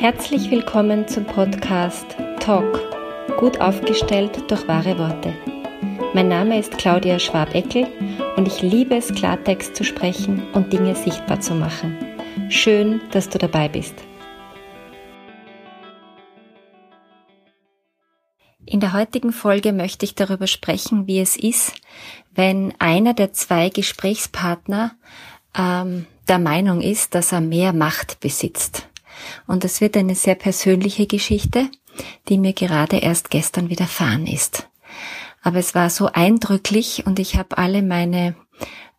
Herzlich willkommen zum Podcast Talk, gut aufgestellt durch wahre Worte. Mein Name ist Claudia Schwabeckel und ich liebe es, Klartext zu sprechen und Dinge sichtbar zu machen. Schön, dass du dabei bist. In der heutigen Folge möchte ich darüber sprechen, wie es ist, wenn einer der zwei Gesprächspartner ähm, der Meinung ist, dass er mehr Macht besitzt. Und es wird eine sehr persönliche Geschichte, die mir gerade erst gestern widerfahren ist. Aber es war so eindrücklich und ich habe alle meine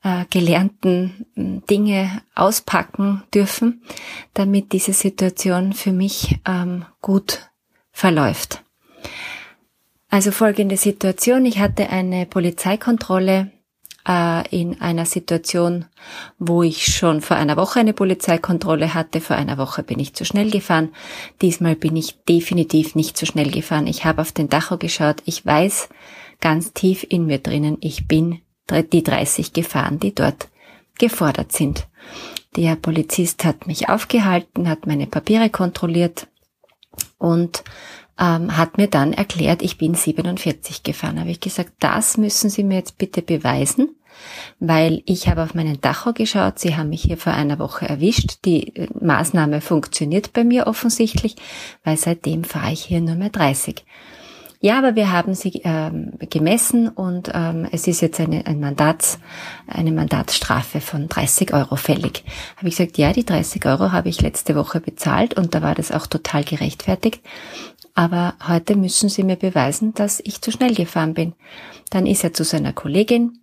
äh, gelernten hm, Dinge auspacken dürfen, damit diese Situation für mich ähm, gut verläuft. Also folgende Situation. Ich hatte eine Polizeikontrolle äh, in einer Situation, wo ich schon vor einer Woche eine Polizeikontrolle hatte. Vor einer Woche bin ich zu schnell gefahren. Diesmal bin ich definitiv nicht zu schnell gefahren. Ich habe auf den Dacho geschaut. Ich weiß ganz tief in mir drinnen, ich bin die 30 gefahren, die dort gefordert sind. Der Polizist hat mich aufgehalten, hat meine Papiere kontrolliert und ähm, hat mir dann erklärt, ich bin 47 gefahren. Habe ich gesagt, das müssen Sie mir jetzt bitte beweisen, weil ich habe auf meinen Dacho geschaut, Sie haben mich hier vor einer Woche erwischt. Die äh, Maßnahme funktioniert bei mir offensichtlich, weil seitdem fahre ich hier nur mehr 30. Ja, aber wir haben sie ähm, gemessen und ähm, es ist jetzt eine, ein Mandats, eine Mandatsstrafe von 30 Euro fällig. Habe ich gesagt, ja, die 30 Euro habe ich letzte Woche bezahlt und da war das auch total gerechtfertigt aber heute müssen Sie mir beweisen, dass ich zu schnell gefahren bin. Dann ist er zu seiner Kollegin,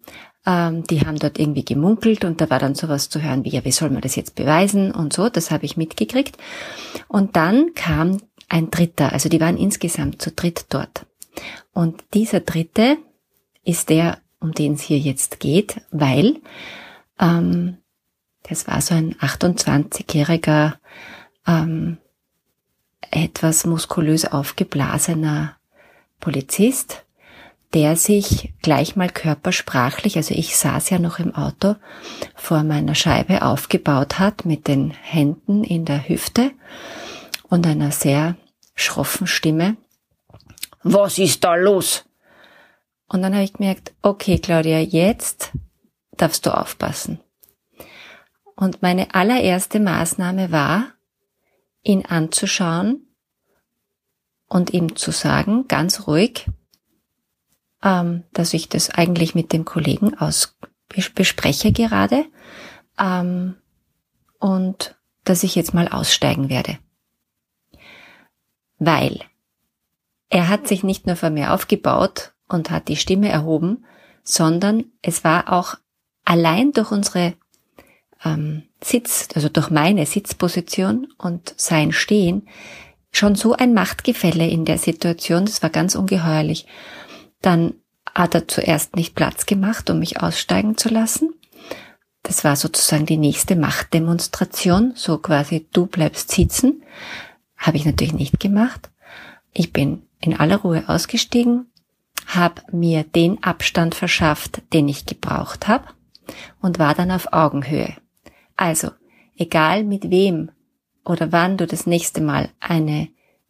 ähm, die haben dort irgendwie gemunkelt und da war dann sowas zu hören wie, ja, wie soll man das jetzt beweisen und so, das habe ich mitgekriegt. Und dann kam ein Dritter, also die waren insgesamt zu dritt dort. Und dieser Dritte ist der, um den es hier jetzt geht, weil ähm, das war so ein 28-jähriger ähm, etwas muskulös aufgeblasener Polizist, der sich gleich mal körpersprachlich, also ich saß ja noch im Auto, vor meiner Scheibe aufgebaut hat mit den Händen in der Hüfte und einer sehr schroffen Stimme. Was ist da los? Und dann habe ich gemerkt, okay, Claudia, jetzt darfst du aufpassen. Und meine allererste Maßnahme war, ihn anzuschauen und ihm zu sagen, ganz ruhig, ähm, dass ich das eigentlich mit dem Kollegen aus bespreche gerade ähm, und dass ich jetzt mal aussteigen werde. Weil er hat sich nicht nur vor mir aufgebaut und hat die Stimme erhoben, sondern es war auch allein durch unsere ähm, Sitz, also durch meine Sitzposition und sein Stehen, schon so ein Machtgefälle in der Situation, das war ganz ungeheuerlich. Dann hat er zuerst nicht Platz gemacht, um mich aussteigen zu lassen. Das war sozusagen die nächste Machtdemonstration, so quasi du bleibst sitzen. Habe ich natürlich nicht gemacht. Ich bin in aller Ruhe ausgestiegen, habe mir den Abstand verschafft, den ich gebraucht habe und war dann auf Augenhöhe. Also, egal mit wem oder wann du das nächste Mal eine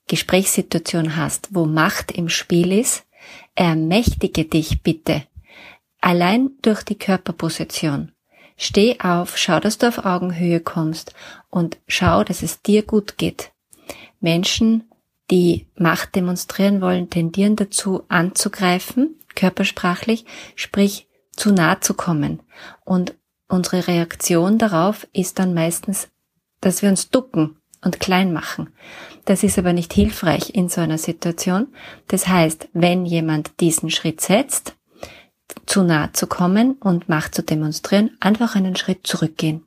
Gesprächssituation hast, wo Macht im Spiel ist, ermächtige dich bitte. Allein durch die Körperposition. Steh auf, schau, dass du auf Augenhöhe kommst und schau, dass es dir gut geht. Menschen, die Macht demonstrieren wollen, tendieren dazu anzugreifen, körpersprachlich, sprich zu nah zu kommen. Und Unsere Reaktion darauf ist dann meistens, dass wir uns ducken und klein machen. Das ist aber nicht hilfreich in so einer Situation. Das heißt, wenn jemand diesen Schritt setzt, zu nah zu kommen und Macht zu demonstrieren, einfach einen Schritt zurückgehen.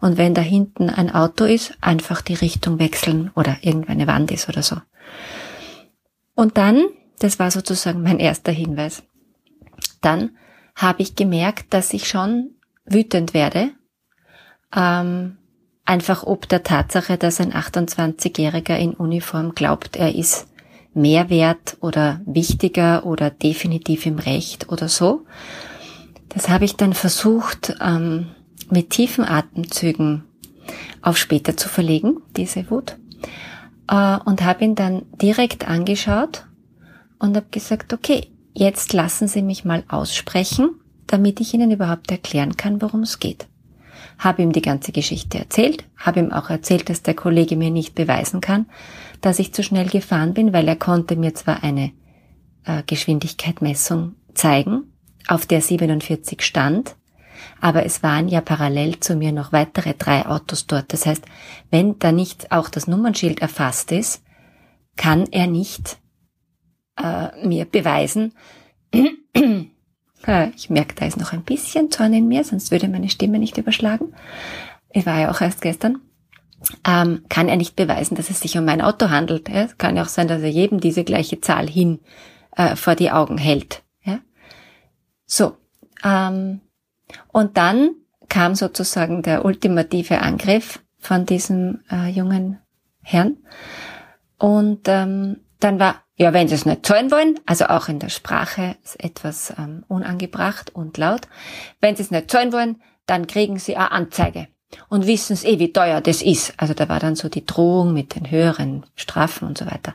Und wenn da hinten ein Auto ist, einfach die Richtung wechseln oder irgendeine Wand ist oder so. Und dann, das war sozusagen mein erster Hinweis, dann habe ich gemerkt, dass ich schon wütend werde, ähm, einfach ob der Tatsache, dass ein 28-Jähriger in Uniform glaubt, er ist mehr wert oder wichtiger oder definitiv im Recht oder so. Das habe ich dann versucht, ähm, mit tiefen Atemzügen auf später zu verlegen, diese Wut. äh, und habe ihn dann direkt angeschaut und habe gesagt, okay, jetzt lassen Sie mich mal aussprechen, damit ich Ihnen überhaupt erklären kann, worum es geht. Habe ihm die ganze Geschichte erzählt, habe ihm auch erzählt, dass der Kollege mir nicht beweisen kann, dass ich zu schnell gefahren bin, weil er konnte mir zwar eine äh, Geschwindigkeitsmessung zeigen, auf der 47 stand, aber es waren ja parallel zu mir noch weitere drei Autos dort. Das heißt, wenn da nicht auch das Nummernschild erfasst ist, kann er nicht äh, mir beweisen, ich merke, da ist noch ein bisschen Zorn in mir, sonst würde meine Stimme nicht überschlagen. Ich war ja auch erst gestern. Ähm, kann er nicht beweisen, dass es sich um mein Auto handelt. Ja? Es kann ja auch sein, dass er jedem diese gleiche Zahl hin äh, vor die Augen hält. Ja? So, ähm, und dann kam sozusagen der ultimative Angriff von diesem äh, jungen Herrn. Und ähm, dann war, ja, wenn Sie es nicht zahlen wollen, also auch in der Sprache ist etwas ähm, unangebracht und laut, wenn Sie es nicht zahlen wollen, dann kriegen Sie eine Anzeige. Und wissen Sie eh, wie teuer das ist. Also da war dann so die Drohung mit den höheren Strafen und so weiter.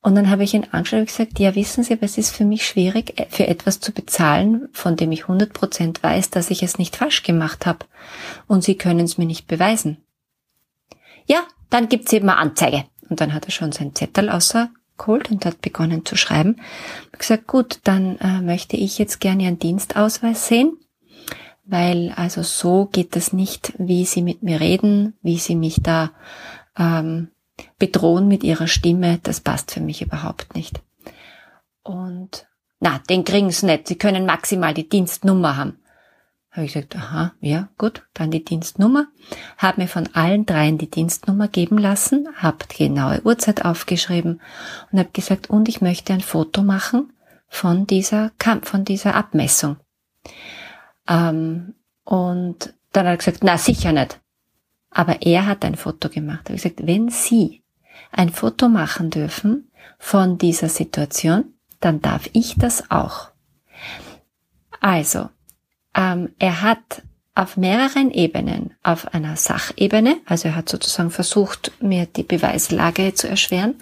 Und dann habe ich ihn angeschaut und gesagt, ja, wissen Sie, es ist für mich schwierig, äh, für etwas zu bezahlen, von dem ich 100% weiß, dass ich es nicht falsch gemacht habe. Und Sie können es mir nicht beweisen. Ja, dann gibt's eben eine Anzeige. Und dann hat er schon sein Zettel außergeholt und hat begonnen zu schreiben. Ich habe gesagt, gut, dann äh, möchte ich jetzt gerne Ihren Dienstausweis sehen, weil also so geht es nicht, wie Sie mit mir reden, wie Sie mich da ähm, bedrohen mit ihrer Stimme, das passt für mich überhaupt nicht. Und na, den kriegen sie nicht. Sie können maximal die Dienstnummer haben. Habe ich gesagt, aha, ja, gut, dann die Dienstnummer. Habe mir von allen dreien die Dienstnummer geben lassen, habe die genaue Uhrzeit aufgeschrieben und habe gesagt, und ich möchte ein Foto machen von dieser von dieser Abmessung. Ähm, und dann hat er gesagt, na sicher nicht. Aber er hat ein Foto gemacht. Er hat gesagt, wenn Sie ein Foto machen dürfen von dieser Situation, dann darf ich das auch. Also, ähm, er hat auf mehreren Ebenen, auf einer Sachebene, also er hat sozusagen versucht, mir die Beweislage zu erschweren,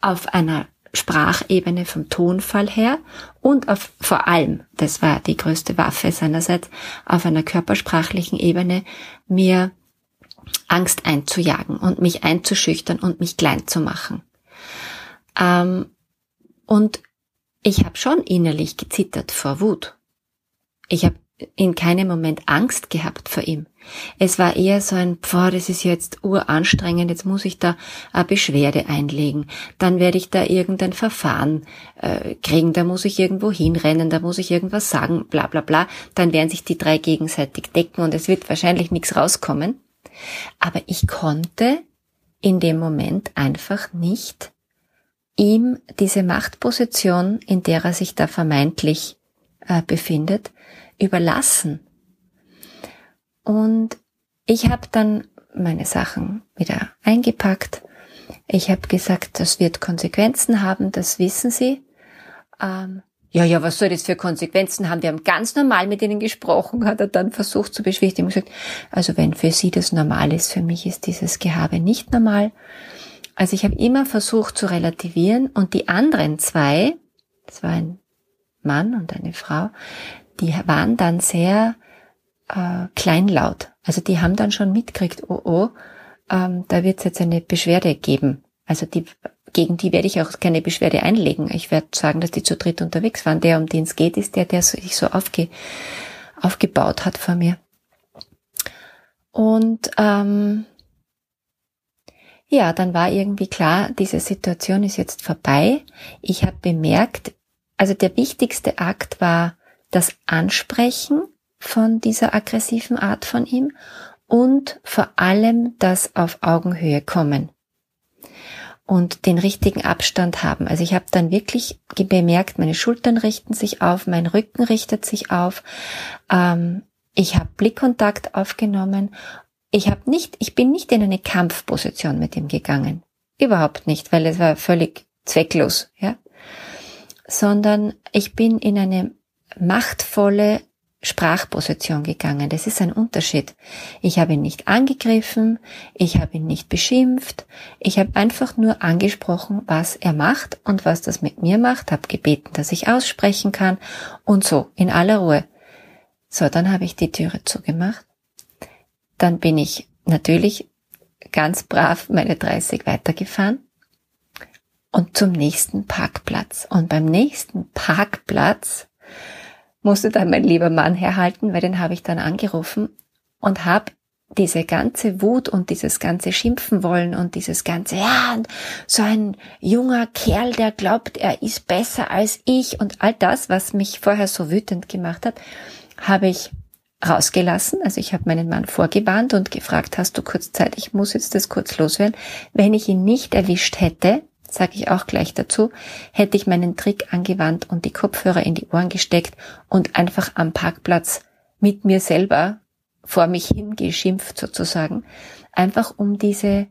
auf einer Sprachebene vom Tonfall her und auf vor allem, das war die größte Waffe seinerseits, auf einer körpersprachlichen Ebene mir Angst einzujagen und mich einzuschüchtern und mich klein zu machen. Ähm, und ich habe schon innerlich gezittert vor Wut. Ich habe in keinem Moment Angst gehabt vor ihm. Es war eher so ein, boah, das ist jetzt uranstrengend, jetzt muss ich da eine Beschwerde einlegen, dann werde ich da irgendein Verfahren äh, kriegen, da muss ich irgendwo hinrennen, da muss ich irgendwas sagen, bla bla bla, dann werden sich die drei gegenseitig decken und es wird wahrscheinlich nichts rauskommen. Aber ich konnte in dem Moment einfach nicht ihm diese Machtposition, in der er sich da vermeintlich äh, befindet, überlassen. Und ich habe dann meine Sachen wieder eingepackt. Ich habe gesagt, das wird Konsequenzen haben, das wissen Sie. Ähm, ja, ja, was soll das für Konsequenzen haben? Wir haben ganz normal mit ihnen gesprochen, hat er dann versucht zu beschwichtigen und gesagt, also wenn für Sie das normal ist, für mich ist dieses Gehabe nicht normal. Also ich habe immer versucht zu relativieren und die anderen zwei, das war ein Mann und eine Frau, die waren dann sehr äh, kleinlaut. Also die haben dann schon mitgekriegt, oh oh, ähm, da wird es jetzt eine Beschwerde geben. Also die gegen die werde ich auch keine Beschwerde einlegen. Ich werde sagen, dass die zu dritt unterwegs waren. Der, um den es geht, ist der, der sich so aufge, aufgebaut hat vor mir. Und ähm, ja, dann war irgendwie klar, diese Situation ist jetzt vorbei. Ich habe bemerkt, also der wichtigste Akt war das Ansprechen von dieser aggressiven Art von ihm und vor allem das auf Augenhöhe kommen und den richtigen Abstand haben. Also ich habe dann wirklich bemerkt, meine Schultern richten sich auf, mein Rücken richtet sich auf. Ähm, ich habe Blickkontakt aufgenommen. Ich habe nicht, ich bin nicht in eine Kampfposition mit ihm gegangen, überhaupt nicht, weil es war völlig zwecklos, ja, sondern ich bin in eine machtvolle Sprachposition gegangen. Das ist ein Unterschied. Ich habe ihn nicht angegriffen, ich habe ihn nicht beschimpft, ich habe einfach nur angesprochen, was er macht und was das mit mir macht, habe gebeten, dass ich aussprechen kann und so in aller Ruhe. So, dann habe ich die Türe zugemacht. Dann bin ich natürlich ganz brav meine 30 weitergefahren und zum nächsten Parkplatz. Und beim nächsten Parkplatz musste dann mein lieber Mann herhalten, weil den habe ich dann angerufen und habe diese ganze Wut und dieses ganze Schimpfen wollen und dieses ganze, ja, so ein junger Kerl, der glaubt, er ist besser als ich und all das, was mich vorher so wütend gemacht hat, habe ich rausgelassen. Also ich habe meinen Mann vorgewarnt und gefragt, hast du kurz Zeit, ich muss jetzt das kurz loswerden. Wenn ich ihn nicht erwischt hätte, sage ich auch gleich dazu, hätte ich meinen Trick angewandt und die Kopfhörer in die Ohren gesteckt und einfach am Parkplatz mit mir selber vor mich hingeschimpft sozusagen, einfach um diese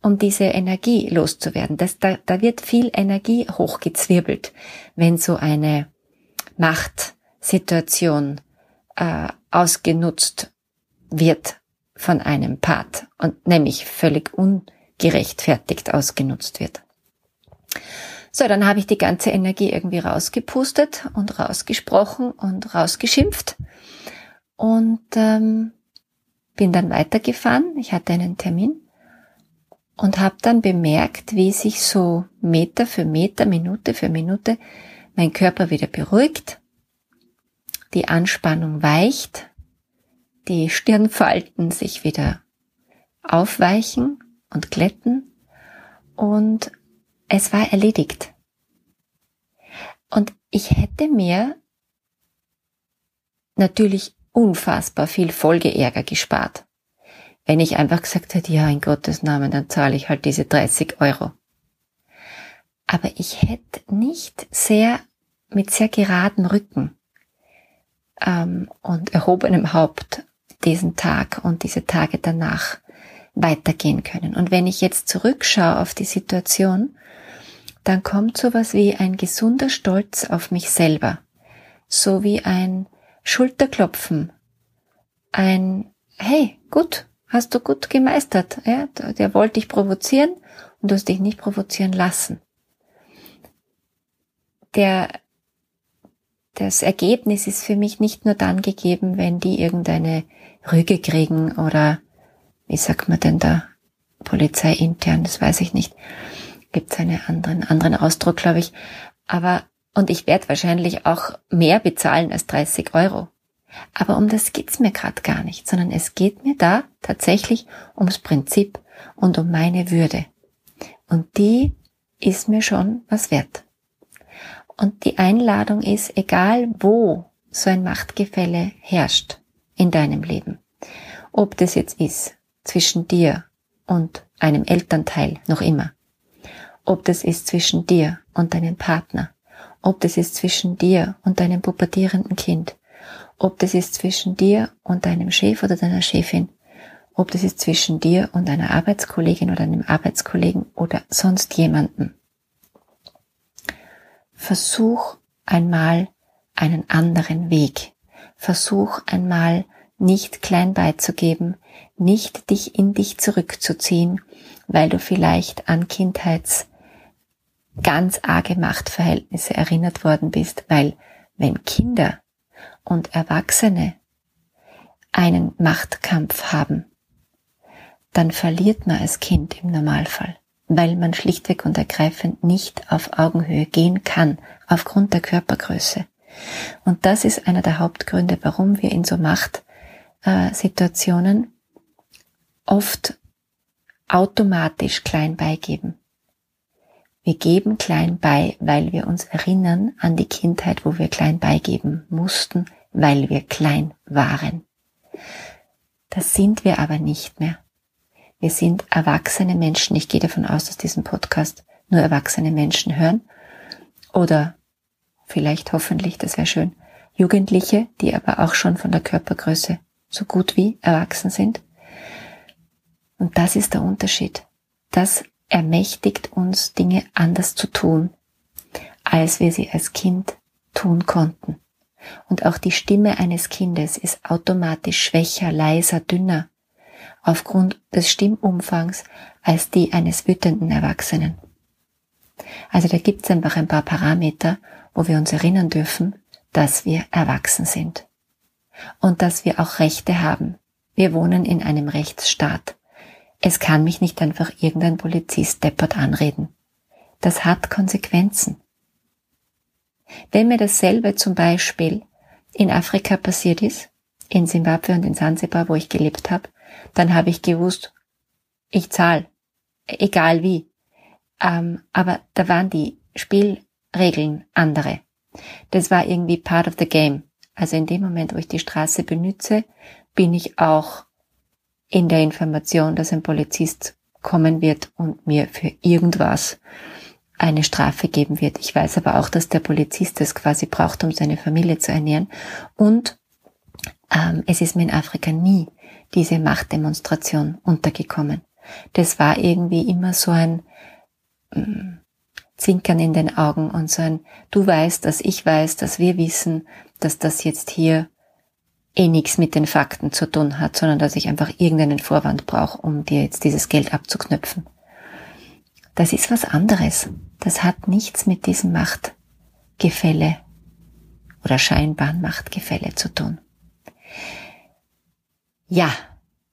um diese Energie loszuwerden. Das, da, da wird viel Energie hochgezwirbelt, wenn so eine Machtsituation äh, ausgenutzt wird von einem Part und nämlich völlig ungerechtfertigt ausgenutzt wird. So, dann habe ich die ganze Energie irgendwie rausgepustet und rausgesprochen und rausgeschimpft und ähm, bin dann weitergefahren. Ich hatte einen Termin und habe dann bemerkt, wie sich so Meter für Meter, Minute für Minute mein Körper wieder beruhigt, die Anspannung weicht, die Stirnfalten sich wieder aufweichen und glätten und es war erledigt. Und ich hätte mir natürlich unfassbar viel Folgeärger gespart. Wenn ich einfach gesagt hätte, ja, in Gottes Namen, dann zahle ich halt diese 30 Euro. Aber ich hätte nicht sehr, mit sehr geraden Rücken ähm, und erhobenem Haupt diesen Tag und diese Tage danach weitergehen können. Und wenn ich jetzt zurückschaue auf die Situation, dann kommt sowas wie ein gesunder Stolz auf mich selber, so wie ein Schulterklopfen, ein Hey, gut, hast du gut gemeistert, ja, der wollte dich provozieren und du hast dich nicht provozieren lassen. Der das Ergebnis ist für mich nicht nur dann gegeben, wenn die irgendeine Rüge kriegen oder wie sagt man denn da, Polizei intern, das weiß ich nicht. Gibt es einen anderen, anderen Ausdruck, glaube ich. Aber, und ich werde wahrscheinlich auch mehr bezahlen als 30 Euro. Aber um das geht's mir gerade gar nicht, sondern es geht mir da tatsächlich ums Prinzip und um meine Würde. Und die ist mir schon was wert. Und die Einladung ist, egal wo so ein Machtgefälle herrscht in deinem Leben, ob das jetzt ist zwischen dir und einem Elternteil noch immer, ob das ist zwischen dir und deinem Partner, ob das ist zwischen dir und deinem pubertierenden Kind, ob das ist zwischen dir und deinem Chef oder deiner Chefin, ob das ist zwischen dir und einer Arbeitskollegin oder einem Arbeitskollegen oder sonst jemanden versuch einmal einen anderen Weg. Versuch einmal nicht klein beizugeben, nicht dich in dich zurückzuziehen, weil du vielleicht an Kindheits ganz arge Machtverhältnisse erinnert worden bist, weil wenn Kinder und Erwachsene einen Machtkampf haben, dann verliert man als Kind im Normalfall weil man schlichtweg und ergreifend nicht auf Augenhöhe gehen kann, aufgrund der Körpergröße. Und das ist einer der Hauptgründe, warum wir in so Machtsituationen oft automatisch klein beigeben. Wir geben klein bei, weil wir uns erinnern an die Kindheit, wo wir klein beigeben mussten, weil wir klein waren. Das sind wir aber nicht mehr. Wir sind erwachsene Menschen. Ich gehe davon aus, dass diesen Podcast nur erwachsene Menschen hören. Oder vielleicht hoffentlich, das wäre schön, Jugendliche, die aber auch schon von der Körpergröße so gut wie erwachsen sind. Und das ist der Unterschied. Das ermächtigt uns, Dinge anders zu tun, als wir sie als Kind tun konnten. Und auch die Stimme eines Kindes ist automatisch schwächer, leiser, dünner aufgrund des Stimmumfangs als die eines wütenden Erwachsenen. Also da gibt es einfach ein paar Parameter, wo wir uns erinnern dürfen, dass wir erwachsen sind und dass wir auch Rechte haben. Wir wohnen in einem Rechtsstaat. Es kann mich nicht einfach irgendein Polizist deppert anreden. Das hat Konsequenzen. Wenn mir dasselbe zum Beispiel in Afrika passiert ist, in Simbabwe und in Sansibar, wo ich gelebt habe, dann habe ich gewusst, ich zahle, egal wie. Ähm, aber da waren die Spielregeln andere. Das war irgendwie part of the game. Also in dem Moment, wo ich die Straße benütze, bin ich auch in der Information, dass ein Polizist kommen wird und mir für irgendwas eine Strafe geben wird. Ich weiß aber auch, dass der Polizist das quasi braucht, um seine Familie zu ernähren. Und ähm, es ist mir in Afrika nie diese Machtdemonstration untergekommen. Das war irgendwie immer so ein mm, Zwinkern in den Augen und so ein, du weißt, dass ich weiß, dass wir wissen, dass das jetzt hier eh nichts mit den Fakten zu tun hat, sondern dass ich einfach irgendeinen Vorwand brauche, um dir jetzt dieses Geld abzuknöpfen. Das ist was anderes. Das hat nichts mit diesem Machtgefälle oder scheinbaren Machtgefälle zu tun. Ja,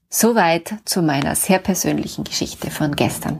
soweit zu meiner sehr persönlichen Geschichte von gestern.